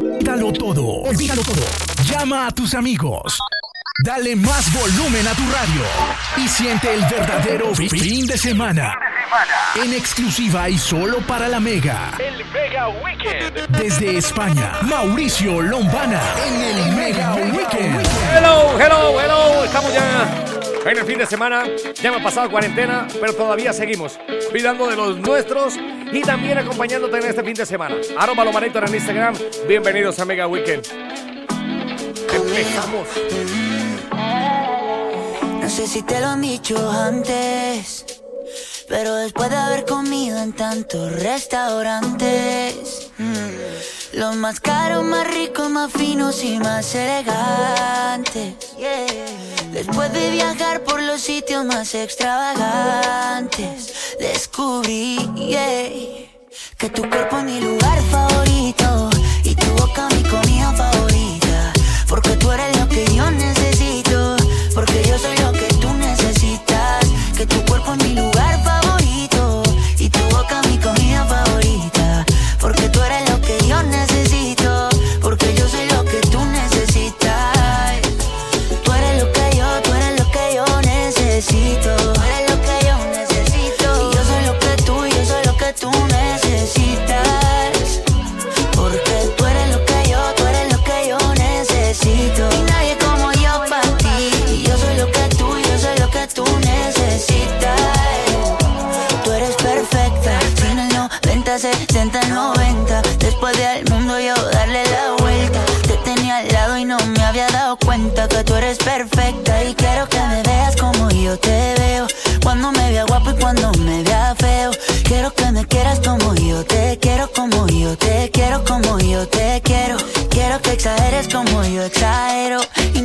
Olvídalo todo, olvídalo todo. Llama a tus amigos. Dale más volumen a tu radio y siente el verdadero fi- fin de semana. En exclusiva y solo para la Mega. El Mega Weekend. Desde España, Mauricio Lombana en el Mega Weekend. Hello, hello, hello. Estamos ya en el fin de semana. Ya hemos pasado cuarentena, pero todavía seguimos cuidando de los nuestros y también acompañándote en este fin de semana. Arroba Lomarito en Instagram. Bienvenidos a Mega Weekend. Empezamos. No sé si te lo han dicho antes, pero después de haber comido en tantos restaurantes, los más caros, más ricos, más finos y más elegantes. Después de viajar por los sitios más extravagantes, descubrí yeah, que tu cuerpo es mi lugar favorito y tu boca mi comida favorita. Porque tú eres lo que yo necesito. Dado cuenta que tú eres perfecta. Y quiero que me veas como yo te veo. Cuando me vea guapo y cuando me vea feo. Quiero que me quieras como yo te quiero, como yo te quiero, como yo te quiero. Quiero que exageres como yo exagero.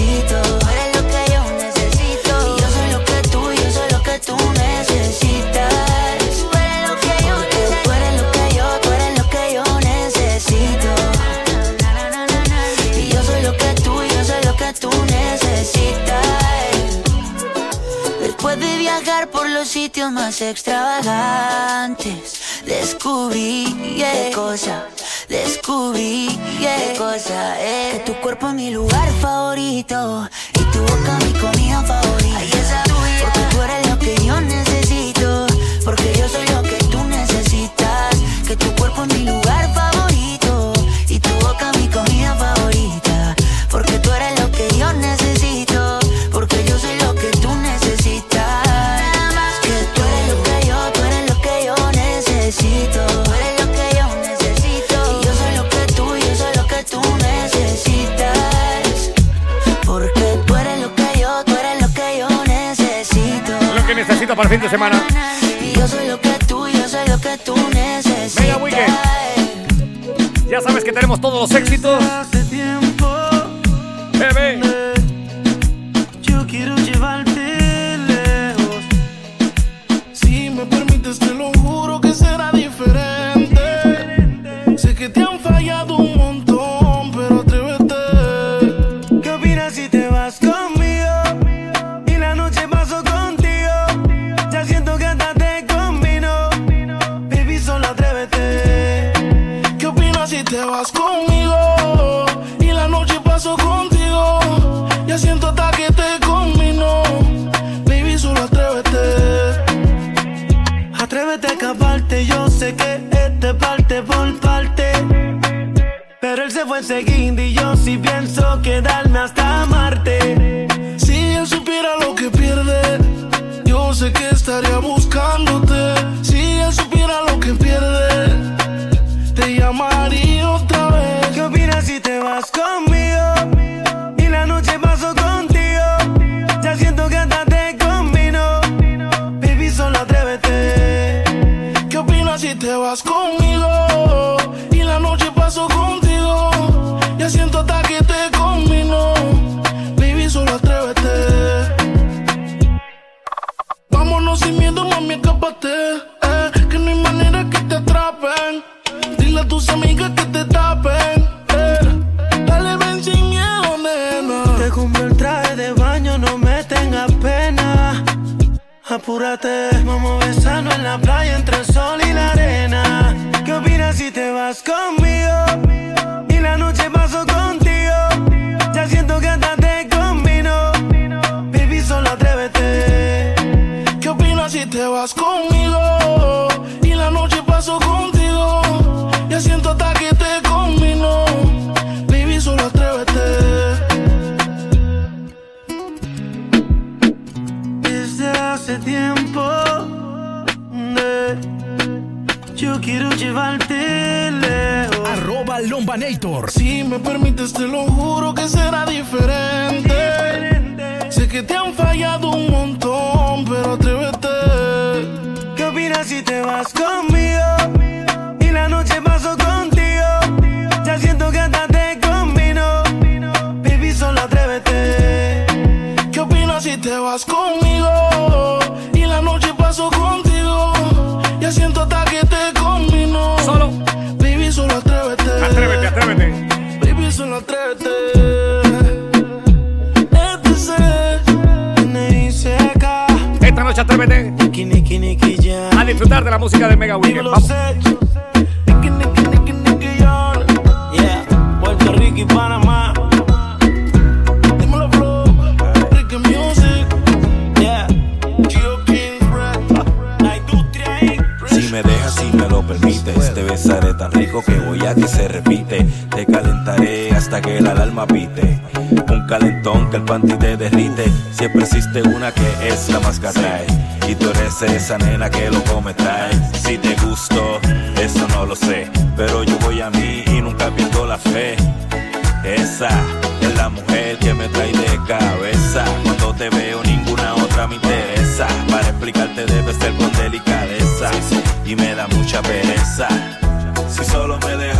Eres lo que yo necesito. Y yo soy lo que tú, yo soy lo que tú necesitas. Eres lo que yo necesito. Eres lo que yo, eres lo que yo necesito. Y yo soy lo que tú, yo soy lo que tú necesitas. Después de viajar por los sitios más extravagantes, descubrí yeah, qué cosa, descubrí qué cosa es que tu cuerpo es mi lugar favorito y tu boca mi comida favorita. Porque tú eres lo que yo necesito, porque yo soy lo que tú necesitas. Que tu cuerpo es mi lugar favorito Para el fin de semana. Yo soy lo que tú, yo soy lo que tú necesitas. Mega Weekend. Ya sabes que tenemos todos los éxitos. Bebé.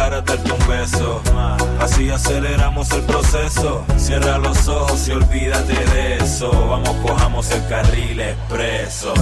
Dejaras darte un beso, así aceleramos el proceso. Cierra los ojos y olvídate de eso. Vamos, cojamos el carril expreso.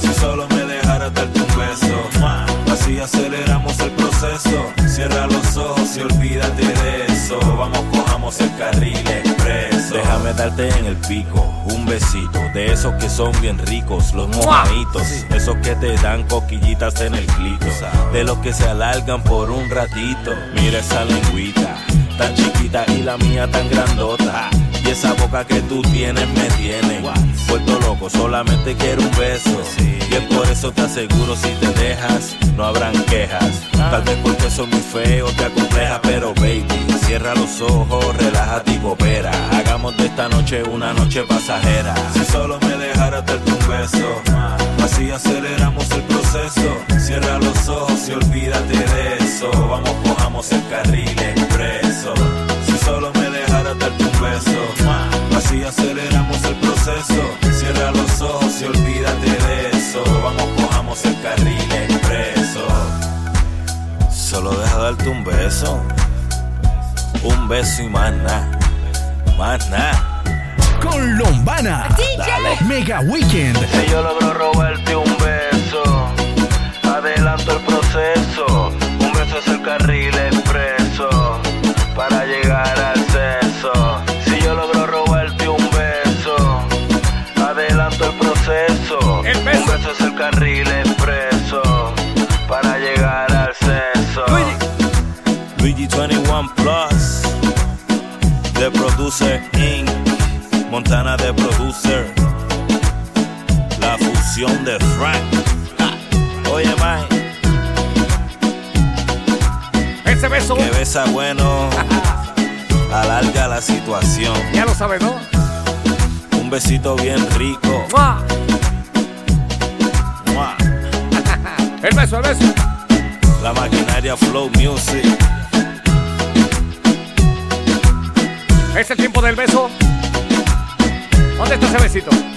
Si solo me dejaras darte un beso, así aceleramos el proceso. Cierra los ojos y olvídate de eso. Vamos, cojamos el carril expreso. Déjame darte en el pico un besito de esos que son bien ricos, los mojaditos, esos que te dan coquillitas en el clito, de los que se alargan por un ratito. Mira esa lengüita, tan chiquita y la mía tan grandota. Y esa boca que tú tienes me tiene vuelto loco, solamente quiero un beso. Y es por eso te aseguro si te dejas, no habrán quejas. Tal vez porque soy muy feo, te acompleja, pero baby, cierra los ojos, relájate y coopera. Hagamos de esta noche una noche pasajera. Si solo me dejaras darte un beso, así aceleramos el proceso. Cierra los ojos y olvídate de eso. Vamos, cojamos el carril expreso. Darte un beso, así aceleramos el proceso. Cierra los ojos y olvídate de eso. Vamos, cojamos el carril expreso. Solo deja darte un beso, un beso y más nada, más nada. Con Lombana. Mega Weekend. Si yo logro robarte un Luigi 21 Plus, The Producer Inc., Montana The Producer, la fusión de Frank. Oye, man, Ese beso, que besa bueno, alarga la situación. ya lo sabes, ¿no? Un besito bien rico. ¡Mua! ¡Mua! El beso, el beso. La maquinaria Flow Music. Es el tiempo del beso. ¿Dónde está ese besito?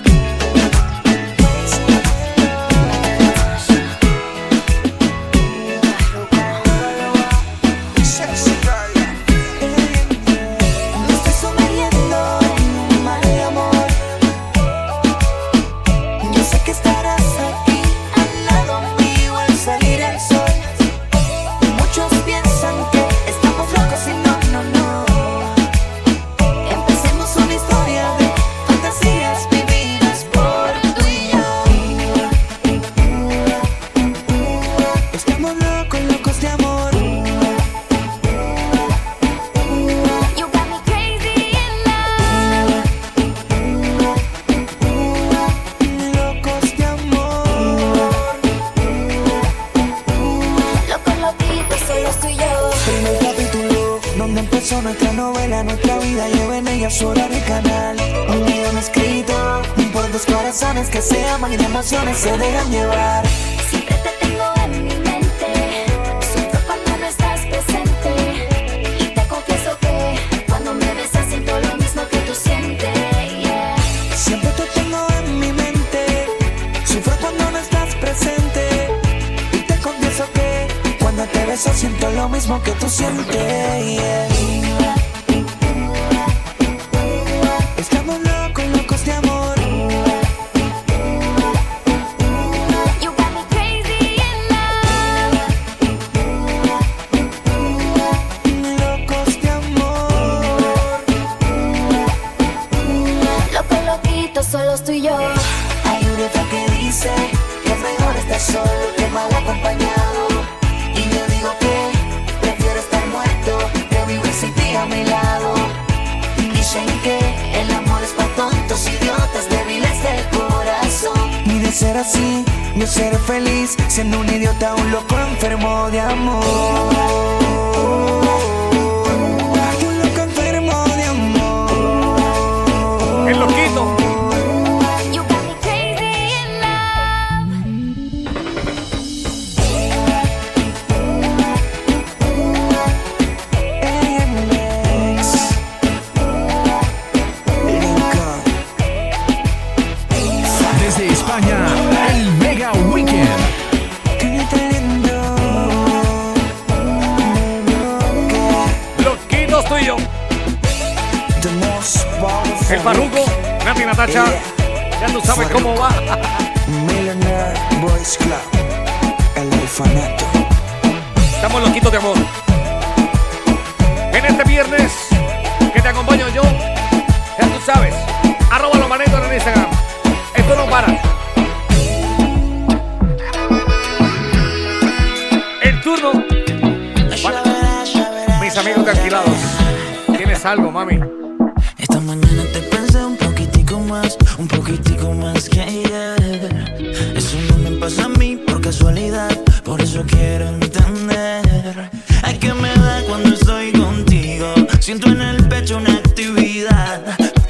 Eso no me pasa a mí por casualidad, por eso quiero entender. Ay, que me da cuando estoy contigo. Siento en el pecho una actividad.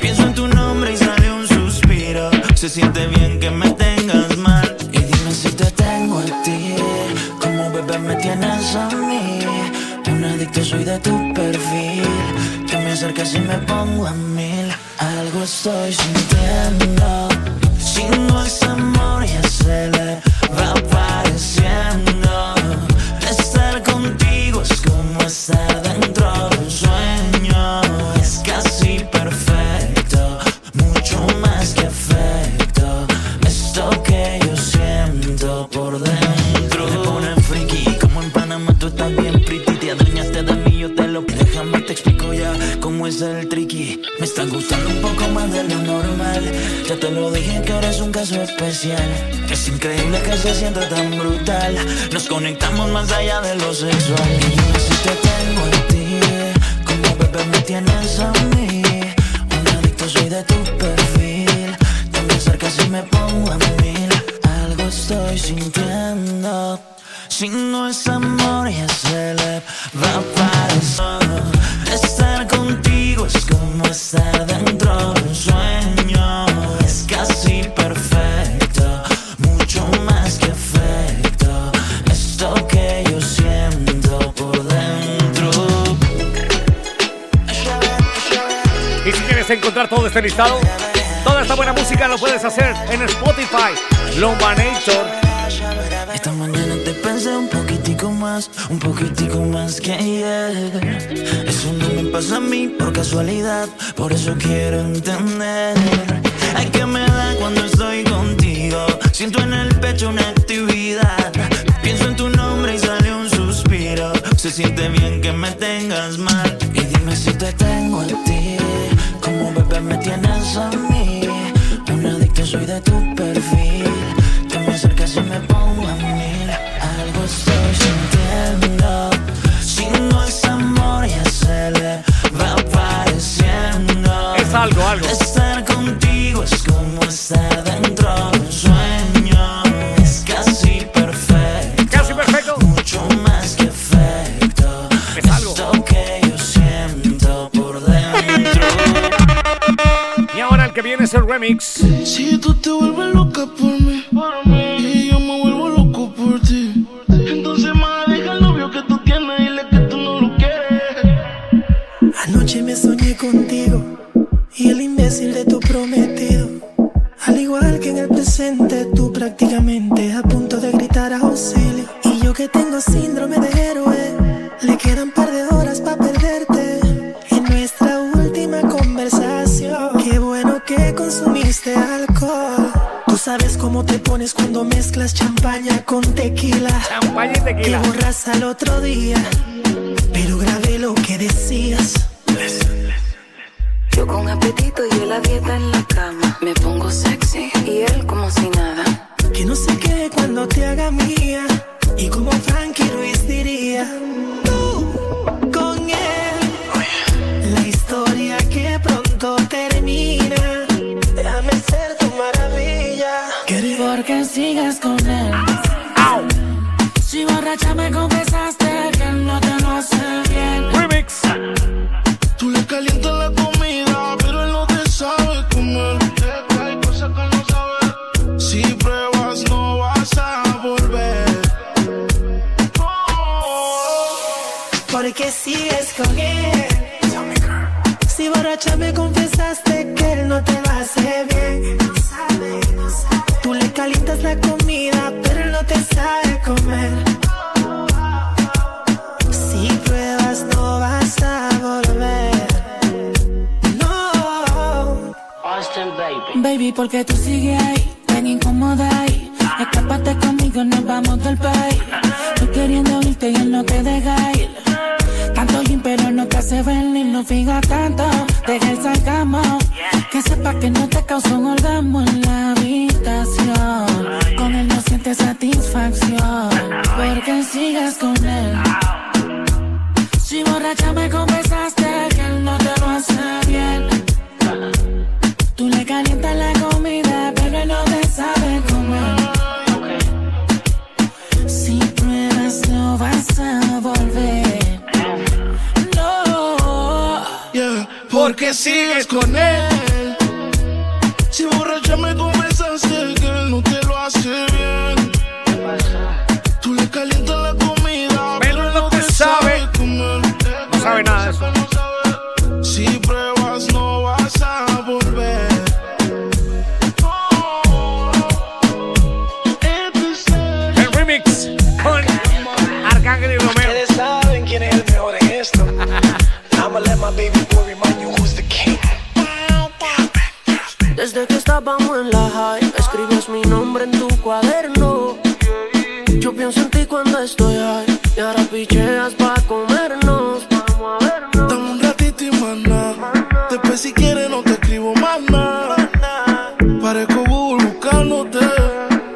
Pienso en tu nombre y sale un suspiro. Se siente bien que me tengas mal. Y dime si te tengo a ti. Como bebé me tienes a mí. Un adicto soy de tu perfil. Que me acercas y me pongo a mil. Algo estoy sintiendo. conectamos más allá de lo sexual. Y yo te tengo en ti, como bebé me tienes a mí. listado. Toda esta buena música lo puedes hacer en Spotify, Lombanator. Esta mañana te pensé un poquitico más, un poquitico más que ayer. Eso no me pasa a mí por casualidad, por eso quiero entender. Ay, que me da cuando estoy contigo. Siento en el pecho una actividad. Pienso en tu nombre y sale un suspiro. Se siente bien que me tengas mal. Y dime si te tengo a ti como bebé me tienes a mí. Un adicto soy de tu perfil. Que me acercas y me pones. Si tú te vuelves loca por Y Que borras al otro día, pero grabé lo que decías. Si borracha me confesaste que él no te lo hace bien. Tú le calientas la comida, pero él no te sabe comer. Si pruebas, no vas a volver. No. Baby, porque tú sigues ahí, no tanto. Desde que estábamos en la high, escribías mi nombre en tu cuaderno. Yo pienso en ti cuando estoy high, y ahora picheas pa' comernos. Vamos a vernos. Dame un ratito y maná. Después si quieres no te escribo más nada. Parezco Google buscándote.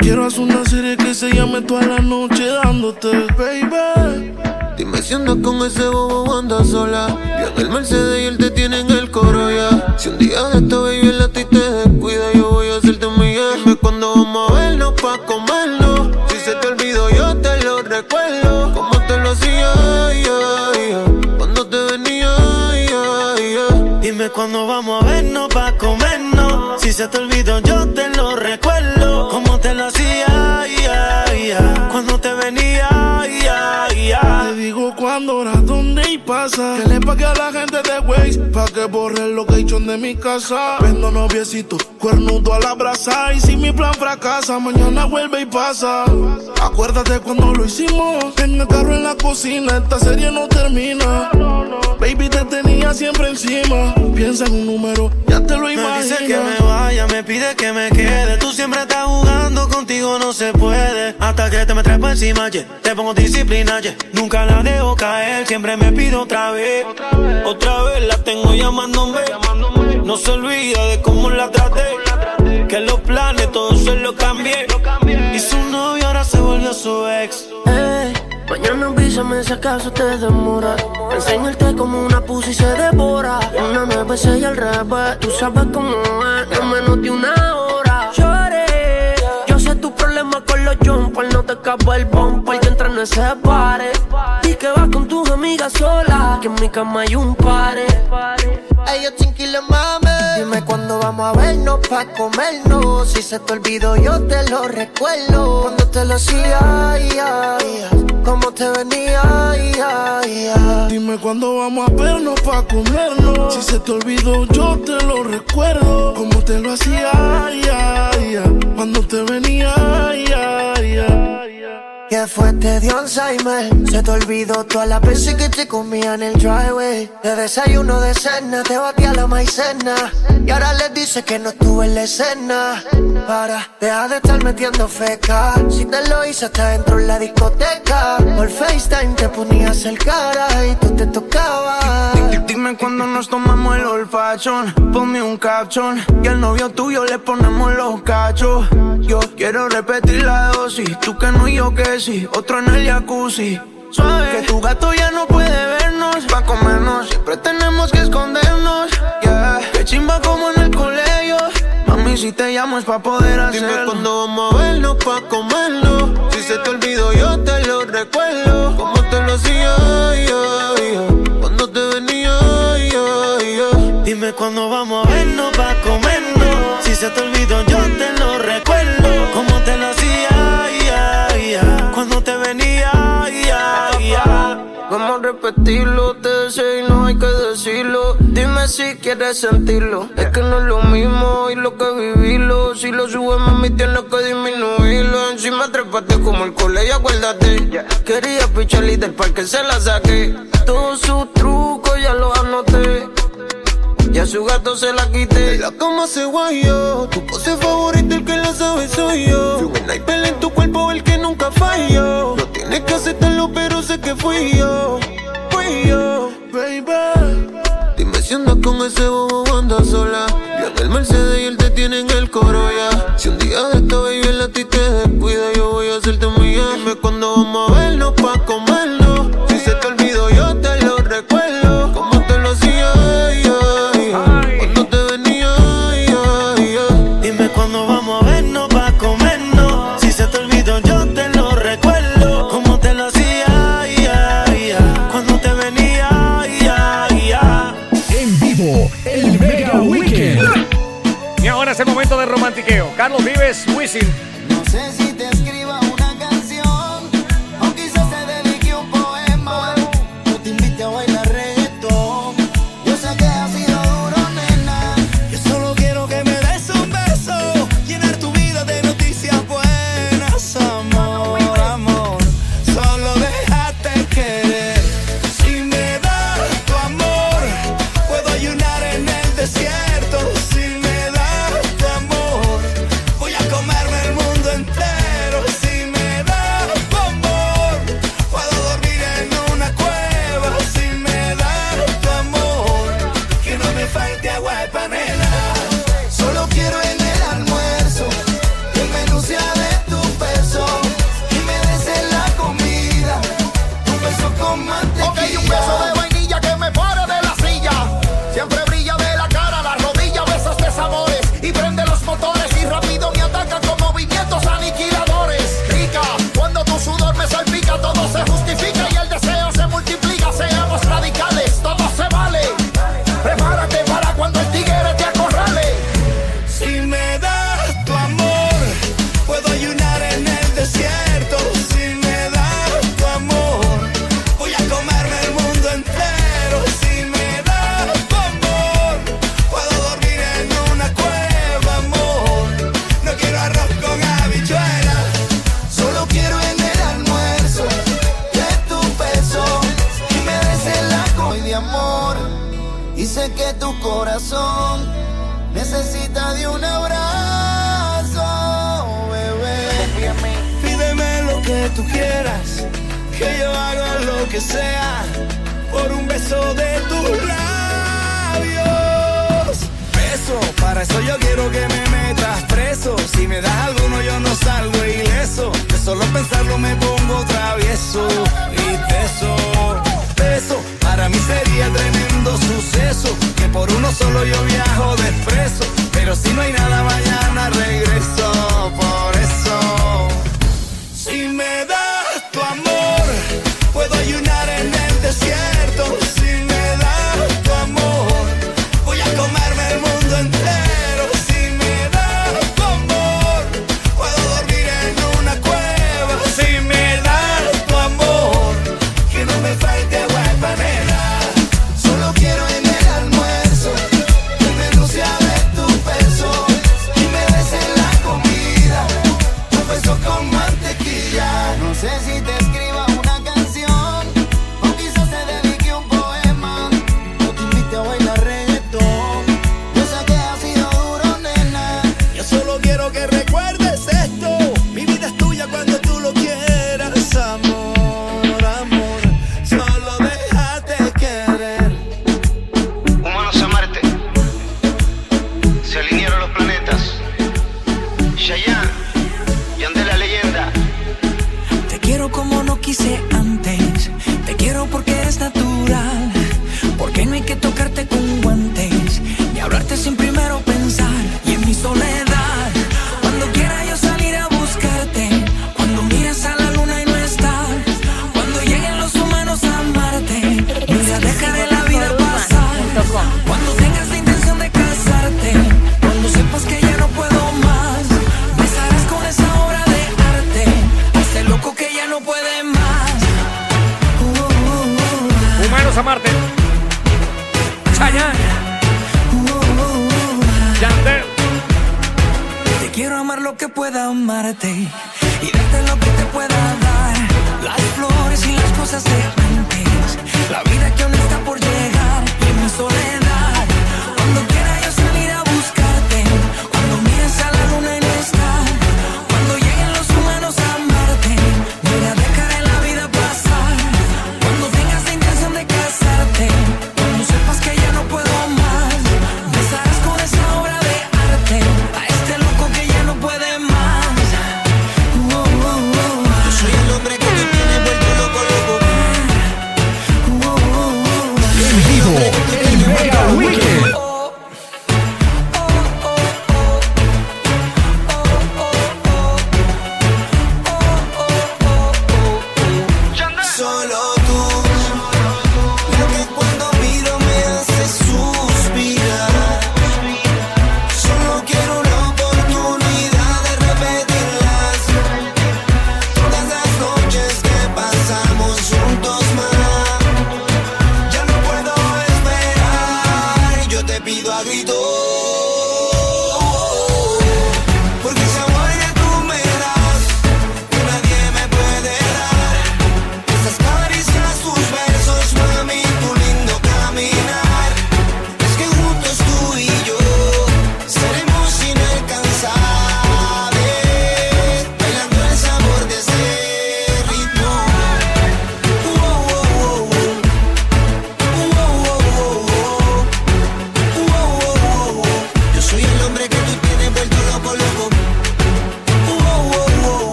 Quiero hacer una serie que se llame toda la noche dándote, baby. Dime si andas con ese bobo o andas sola. Yo en el Mercedes y él te tiene en el coro ya. Si un día de esto baby el vamos a vernos pa' comernos. Si se te olvidó, yo te lo recuerdo. Como te lo hacía, ya, ya. cuando te venía, ya. Dime cuándo vamos a vernos pa' comernos. Si se te olvidó, yo te lo recuerdo. Como te lo hacía. Cuando te venía. Te digo cuándo, hora, dónde y pasa. Que le pague a la gente de Waze pa' que borre location de mi casa. Vendo noviecito, cuernudo a la brasa. Y si mi plan fracasa, mañana vuelve y pasa. Acuérdate cuando lo hicimos. En el carro en la cocina, esta serie no termina. Baby, te tenía siempre encima. Piensa en un número, ya te lo Me imaginas. dice que me vaya, me pide que me quede. Tú siempre estás jugando, contigo no se puede. Hasta que te me trepo encima, yeah. te pongo disciplina, yeah. Nunca la dejo caer, siempre me pido otra vez. Otra vez la tengo llamándome. No se olvida de cómo la traté. Que los planes todos se los cambié. Y su novio ahora se volvió su ex. Ey, mañana avísame si acaso te demora. Enseñarte como una pussy se devora. Una besé y al revés. Tú sabes cómo es, en menos de una hora. Con los jumpers. No te acaba el bumper. Que entra en ese pare. Y que vas con tus amigas solas. Que en mi cama hay un pare. Ellos chinquiles mame. Dime cuándo vamos a vernos pa' comernos. Si se te olvidó, yo te lo recuerdo. Cuando te lo hacía, ya, cómo te venía, ya, ya. Dime cuándo vamos a vernos pa' comernos. Si se te olvidó, yo te lo recuerdo. Cómo te lo hacía. Cuando te venía. Que fue, te dio Alzheimer. Se te olvidó todas las veces que te comía en el driveway. De desayuno de cena, te batía la maicena. Y ahora le dices que no estuve en la escena. Para, deja de estar metiendo feca. Si te lo hice hasta dentro en la discoteca. Por FaceTime te ponías el cara y tú te tocabas. Dime cuando nos tomamos el olfachón Ponme un caption. Y al novio tuyo le ponemos los cachos. Yo quiero repetir la dosis. Tú que no y yo que otro en el jacuzzi. Suave, que tu gato ya no puede vernos. Pa' comernos, siempre tenemos que escondernos. Yeah, que chimba como en el colegio. Mami, si te llamo es pa' poder hacerlo. Dime cuando vamos a vernos pa' comernos. Si se te olvidó, yo te lo recuerdo. Como te lo hacía, cuando te venía, Dime cuando vamos a vernos pa' comernos. Si se te olvidó, a repetirlo, te deseo y no hay que decirlo. Dime si quieres sentirlo. Es que no es lo mismo y lo que vivirlo. Si lo subes, mami, tienes que disminuirlo. Encima trepate como el colegio, acuérdate. Quería pichar y del parque se la saqué. Todos sus trucos ya los anoté. Y a su gato se la quité. La cama se guayó. Tu pose favorita, el que la sabe soy yo. Fui un sniper en tu cuerpo, el que nunca falló. No tienes que aceptarlo, pero sé que fui yo. Baby. Dime si andas con ese bobo anda sola. Yo en el Mercedes y él te tiene en el coro ya. Si un día de esta baby él a ti te descuida, yo voy a hacerte mía. Dime cuando vamos a vernos pa' comernos. Vives,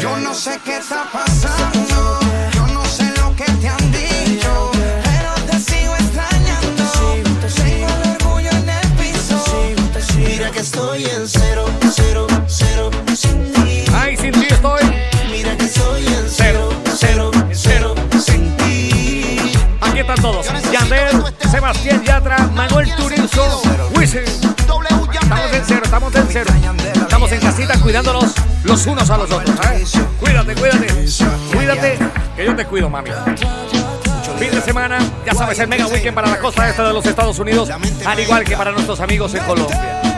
Yo no sé qué está pasando. Yo no sé lo que te han dicho. Pero te sigo extrañando. Tengo el orgullo en el piso. Mira que estoy en cero, cero, cero. Sin ti. Ay, sin ti estoy. Mira que estoy en cero, cero, cero. Sin ti. Aquí están todos. Yandel, Sebastián Yatra, Manuel Turinzo, Wisin. Estamos en cero, estamos en cero. Estamos en casita cuidándonos los unos a los otros. ¿eh? Cuídate, cuídate. Cuídate, que yo te cuido, mami. Fin de semana, ya sabes, el mega weekend para la costa este de los Estados Unidos, al igual que para nuestros amigos en Colombia.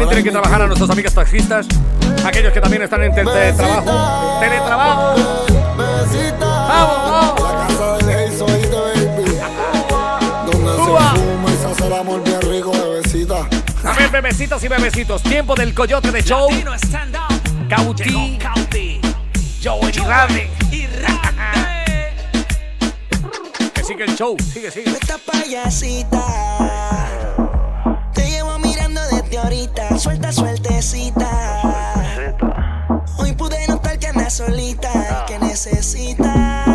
también tienen que trabajar a nuestros amigos taxistas, aquellos que también están en teletrabajo. ¡Teletrabajo! ¡Vamos, vamos! A ver, bebecitas y bebecitos, tiempo del coyote de show. Cauti. Joey y Que sigue el show, sigue, sigue. Suelta, sueltecita. Hoy pude notar que anda solita. Que ah. necesita.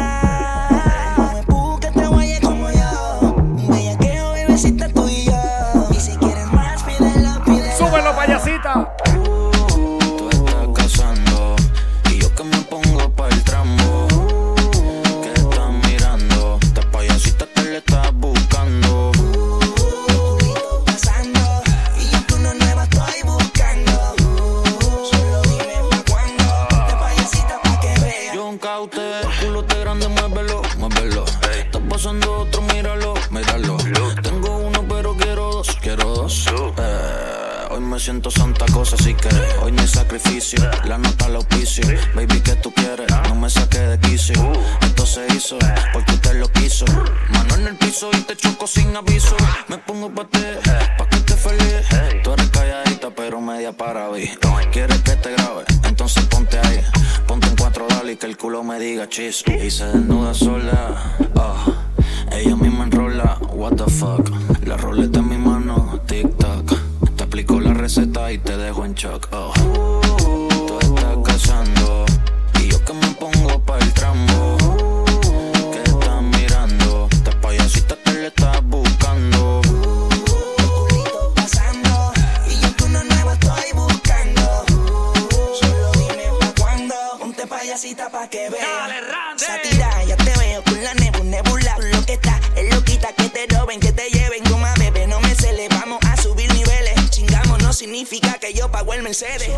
Mercedes.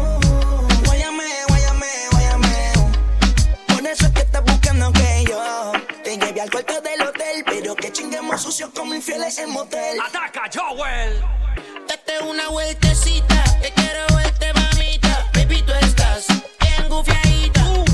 Guáyame, guáyame, guáyame. Por eso es que estás buscando que yo te lleve al cuarto del hotel. Pero que chinguemos sucios como infieles en motel. ¡Ataca, Joel! Date una vueltecita, que quiero verte, mamita. Baby, tú estás bien gufiadita. Tú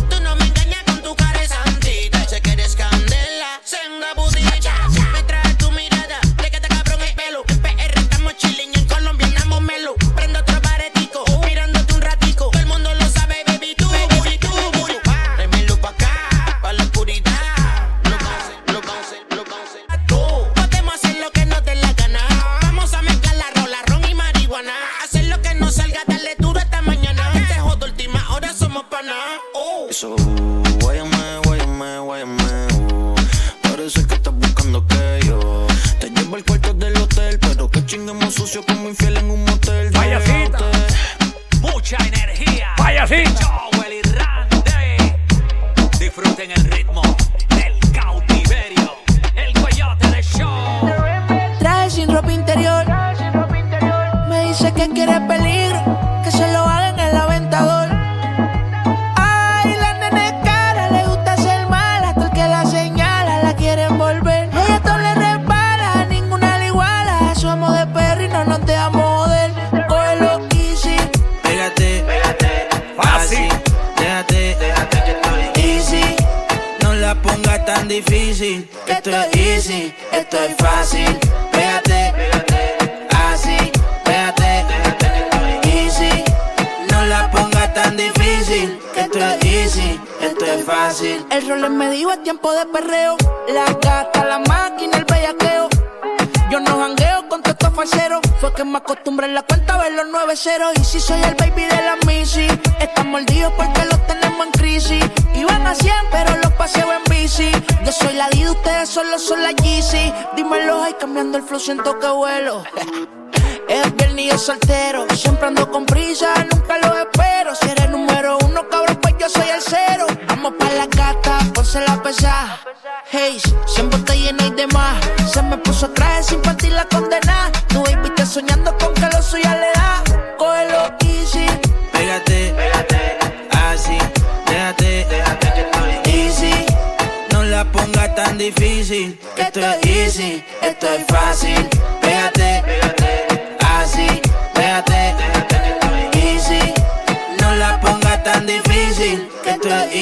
tan difícil. Esto es easy, esto es fácil. El rol me dijo es tiempo de perreo. La gata, la máquina, el bellaqueo. Yo no jangueo con todos estos falseros. Fue que me acostumbré en la cuenta a ver los nueve ceros. Y si soy el baby de la Missy, están mordidos porque los tenemos en crisis. Iban a 100, pero los paseo en bici. Yo soy la D, ustedes solo son la Yeezy. Dímelo, ay, cambiando el flow, siento que vuelo. Es viernes y yo soltero. Siempre ando con prisa, nunca lo espero. Si eres número uno, cabrón, pues yo soy el cero. Vamos pa' la gata, ponse la pesada. Hey, siempre está llena y demás. Se me puso traje sin partir la condena. Tu baby está soñando con que lo suya le da. Cógelo easy. Pégate, pégate, así. Déjate, déjate que estoy easy. No la pongas tan difícil. Que esto es easy, esto es fácil.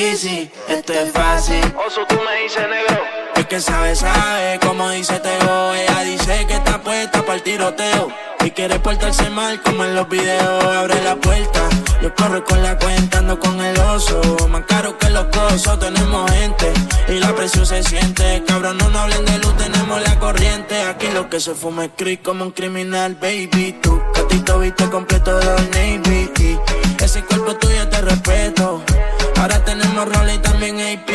Easy, esto es fácil. Oso, tú me dices negro. El que sabe, sabe, como dice Teo. Ella dice que está puesta para el tiroteo. Y quiere portarse mal como en los videos. Abre la puerta, yo corro con la cuenta, ando con el oso. Más caro que los cosos, tenemos gente. Y la presión se siente. Cabrón, no nos hablen de luz, tenemos la corriente. Aquí lo que se fuma es creep como un criminal, baby. Tú, catito, viste completo de Navy. Y ese cuerpo tuyo te respeto. Ahora tenemos rol y también AP.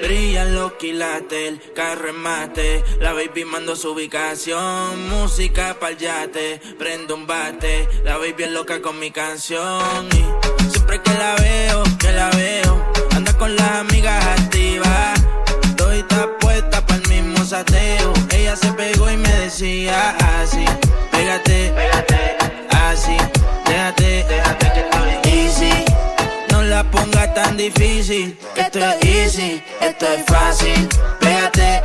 Brillan los quilates, el carro mate. La baby mando su ubicación. Música pa'l yate, prendo un bate. La baby es loca con mi canción. Y siempre que la veo, que la veo, anda con las amigas activas. Estoy puesta pa'l mismo sateo. Ella se pegó y me decía así: Pégate, pégate, así. La pongas tan difícil. esto es easy, esto es fácil. Pégate,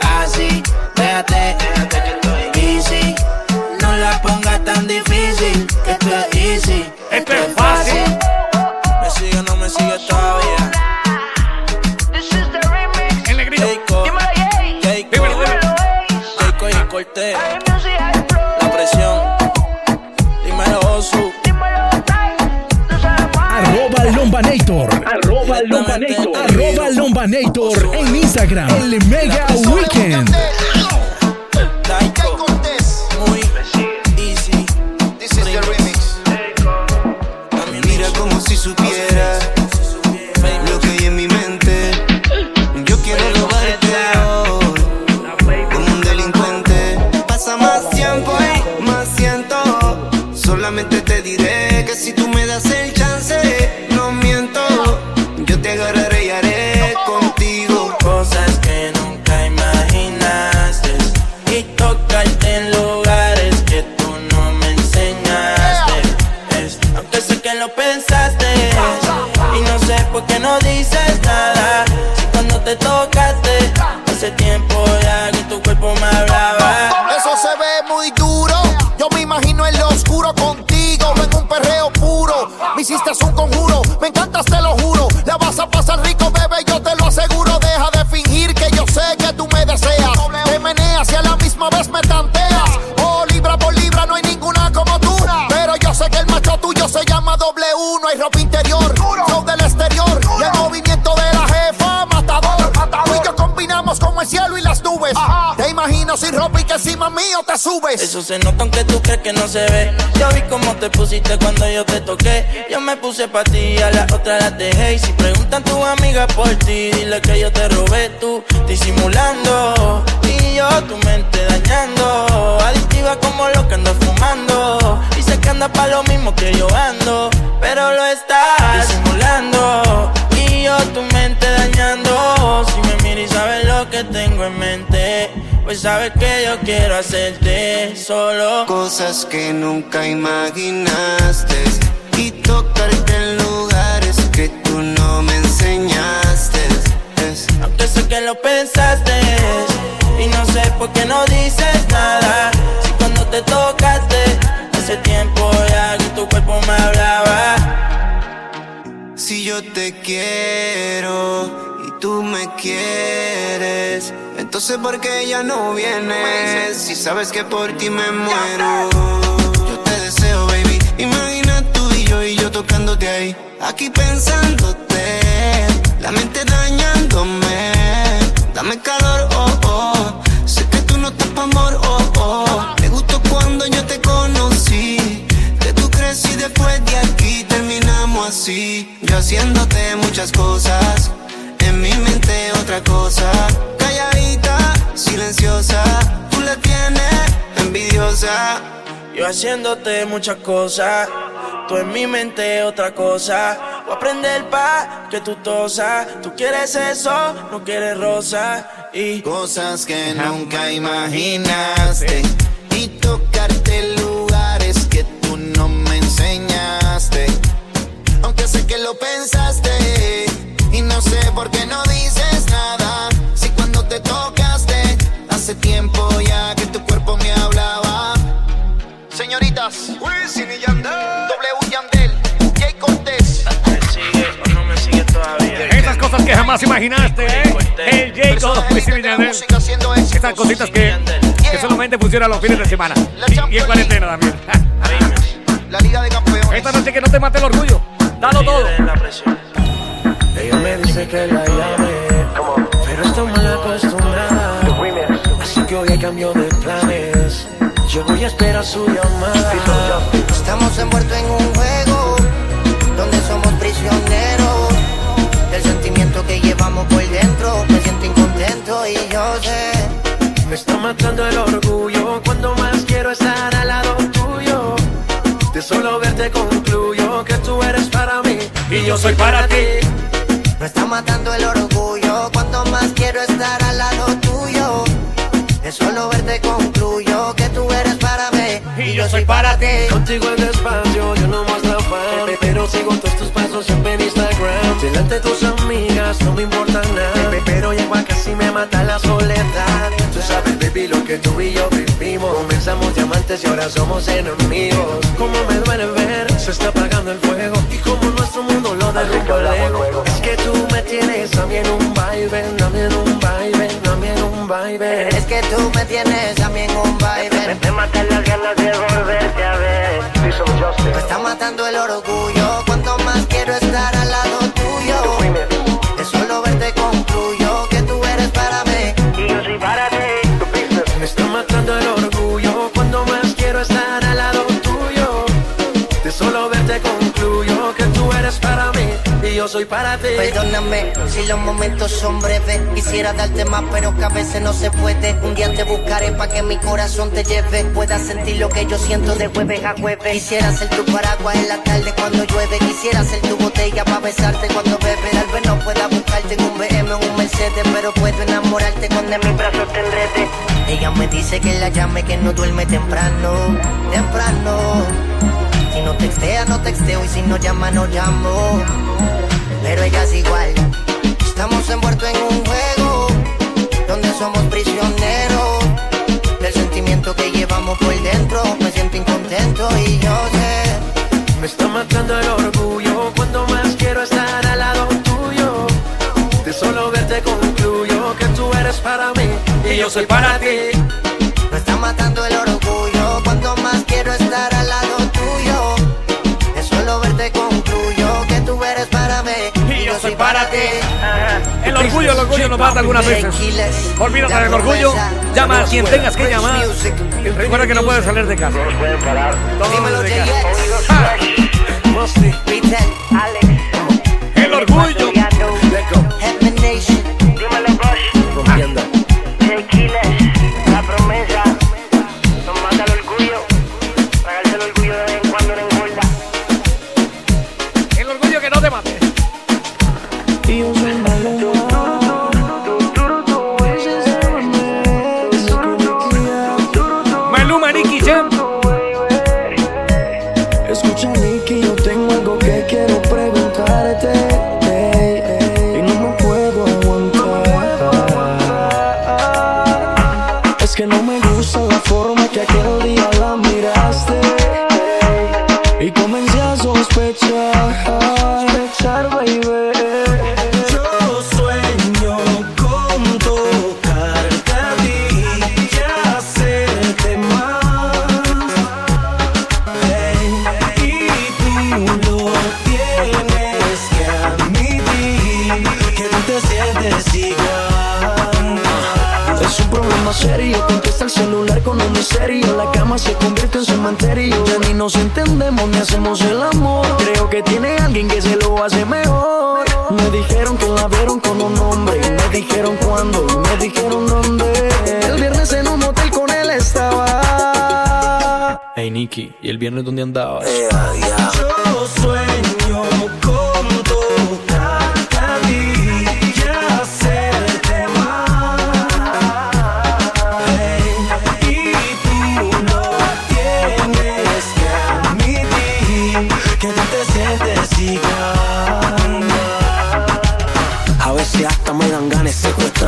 así, pégate, easy. No la pongas tan difícil, esto es easy, esto es fácil. Arroba Lombanator en Instagram. El Mega Weekend. Ropa interior, flow del exterior. Y el movimiento de la jefa, matador. Tú y yo combinamos como el cielo y las nubes. Te imagino sin ropa y que encima mío te subes. Eso se nota aunque tú crees que no se ve. Yo vi cómo te pusiste cuando yo te toqué. Yo me puse pa' ti, a la otra la dejé. Y si preguntan tus amigas por ti, dile que yo te robé tú, disimulando. Y yo tu mente dañando. Adictiva como lo que ando fumando. Que anda pa' lo mismo que yo ando. Pero lo estás disimulando. Y yo tu mente dañando. Si me miras y sabes lo que tengo en mente. Pues sabes que yo quiero hacerte solo. Cosas que nunca imaginaste y tocarte en lugares que tú no me enseñaste. Es- Aunque sé que lo pensaste y no sé por qué no dices nada. Si cuando te tocaste hace tiempo ya que tu cuerpo me hablaba. Si yo te quiero y tú me quieres, entonces ¿por qué ya no vienes? Si sabes que por ti me muero. Yo te deseo, baby. Imagina tú y yo y yo tocándote ahí. Aquí pensándote, la mente dañándome. Dame calor, oh, oh. Sé que tú no estás pa' amor, oh, oh. Así. Yo haciéndote muchas cosas. En mi mente otra cosa. Calladita, silenciosa. Tú la tienes envidiosa. Yo haciéndote muchas cosas, tú en mi mente otra cosa. Voy a aprender pa' que tú tosas. Tú quieres eso, no quieres rosa. Y cosas que nunca imaginaste. Jamás imaginaste, ¿eh? El Jacob, Wisin y Yandel. Esas cositas que, que solamente funcionan los fines de semana. Y, y en cuarentena también. La Liga de Campeones. Esta noche que no te mate el orgullo. Dalo todo. Ella me dice que la llame, pero está mal acostumbrada. Así que hoy hay cambio de planes. Yo voy a esperar su llamada. Estamos envueltos en un que llevamos por dentro. Me siento incontento y yo sé. Me está matando el orgullo cuando más quiero estar al lado tuyo. De solo verte concluyo que tú eres para mí y yo soy para ti. Me está matando el orgullo cuando más quiero estar al lado tuyo. De solo verte concluyo que tú eres para mí y yo soy para ti. Contigo es despacio, yo no más fan Pero sigo todos tus pasos siempre en Instagram Te delante de tus amigas no me importa nada. Pe- Pero llego a casi me mata la soledad. Tú sabes, baby, lo que tú y yo vivimos. Comenzamos diamantes y ahora somos enemigos. Como me duele ver, se está apagando el fuego. Y como nuestro mundo lo derrumba lejos. Es que tú me tienes a mí en un baile, a mí en un baile, baile. Es que tú me tienes a mí en un baile. Me matan las ganas de volverte a ver. Me está matando el orgullo. Cuanto más quiero estar al lado Perdóname si los momentos son breves. Quisiera darte más, pero que a veces no se puede. Un día te buscaré para que mi corazón te lleve. Puedas sentir lo que yo siento de jueves a jueves. Quisiera ser tu paraguas en la tarde cuando llueve. Quisiera ser tu botella para besarte cuando bebes. Tal vez no pueda buscarte en un BM o un Mercedes, pero puedo enamorarte cuando en mis brazos te enredes. Ella me dice que la llame, que no duerme temprano, temprano. Si no textea, no texteo y si no llama, no llamo. Pero ella es igual. Estamos envueltos en un juego donde somos prisioneros del sentimiento que llevamos por dentro. Me siento incontento y yo sé. Me está matando el orgullo cuando más quiero estar al lado tuyo. De solo verte concluyo que tú eres para mí y yo soy para ti. Me está matando el orgullo cuando más quiero estar al lado soy para ti. El orgullo, el orgullo nos mata algunas veces. Olvídate del orgullo. Llama a quien tengas que llamar. Recuerda que no puedes salir de casa. Todo desde casa. Maluma, Nicky Jam. Entendemos ni hacemos el amor. Creo que tiene alguien que se lo hace mejor. Me dijeron que la vieron con un hombre Y me dijeron cuándo me dijeron dónde. El viernes en un hotel con él estaba. Hey Nicky, ¿y el viernes dónde andabas? Yo sueño con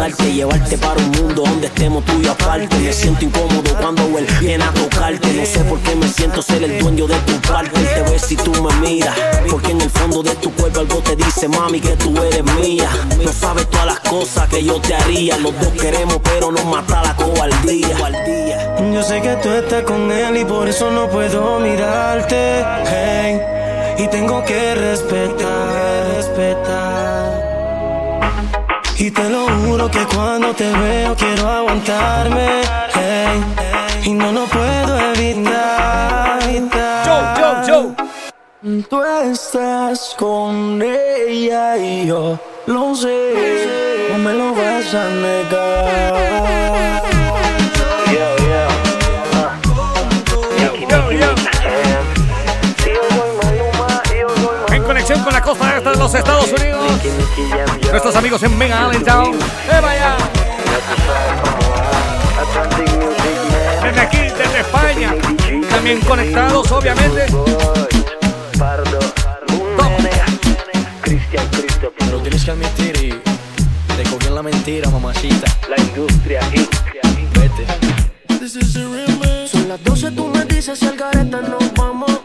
Llevarte para un mundo donde estemos tú y aparte. Me siento incómodo cuando él viene a tocarte. No sé por qué me siento ser el dueño de tu parte. Él te ve si tú me miras Porque en el fondo de tu cuerpo algo te dice Mami que tú eres mía No sabes todas las cosas que yo te haría. Los dos queremos pero nos mata la cobardía. Yo sé que tú estás con él y por eso no puedo mirarte. Y tengo que respetar. Y te lo juro que cuando te veo quiero aguantarme. Hey, y no lo puedo evitar. Joe, Joe, Joe. Tú estás con ella y yo lo sé. No me lo vas a negar. La costa este de los Estados Unidos. Nuestros amigos en Mega Allentown. ¡Eh, vaya! Desde aquí, desde España. También conectados, obviamente. Cristian Christopher tienes que admitir y te cogió en la mentira, mamacita. La industria, Vete. Son las 12, tú me dices si al gareta nos vamos.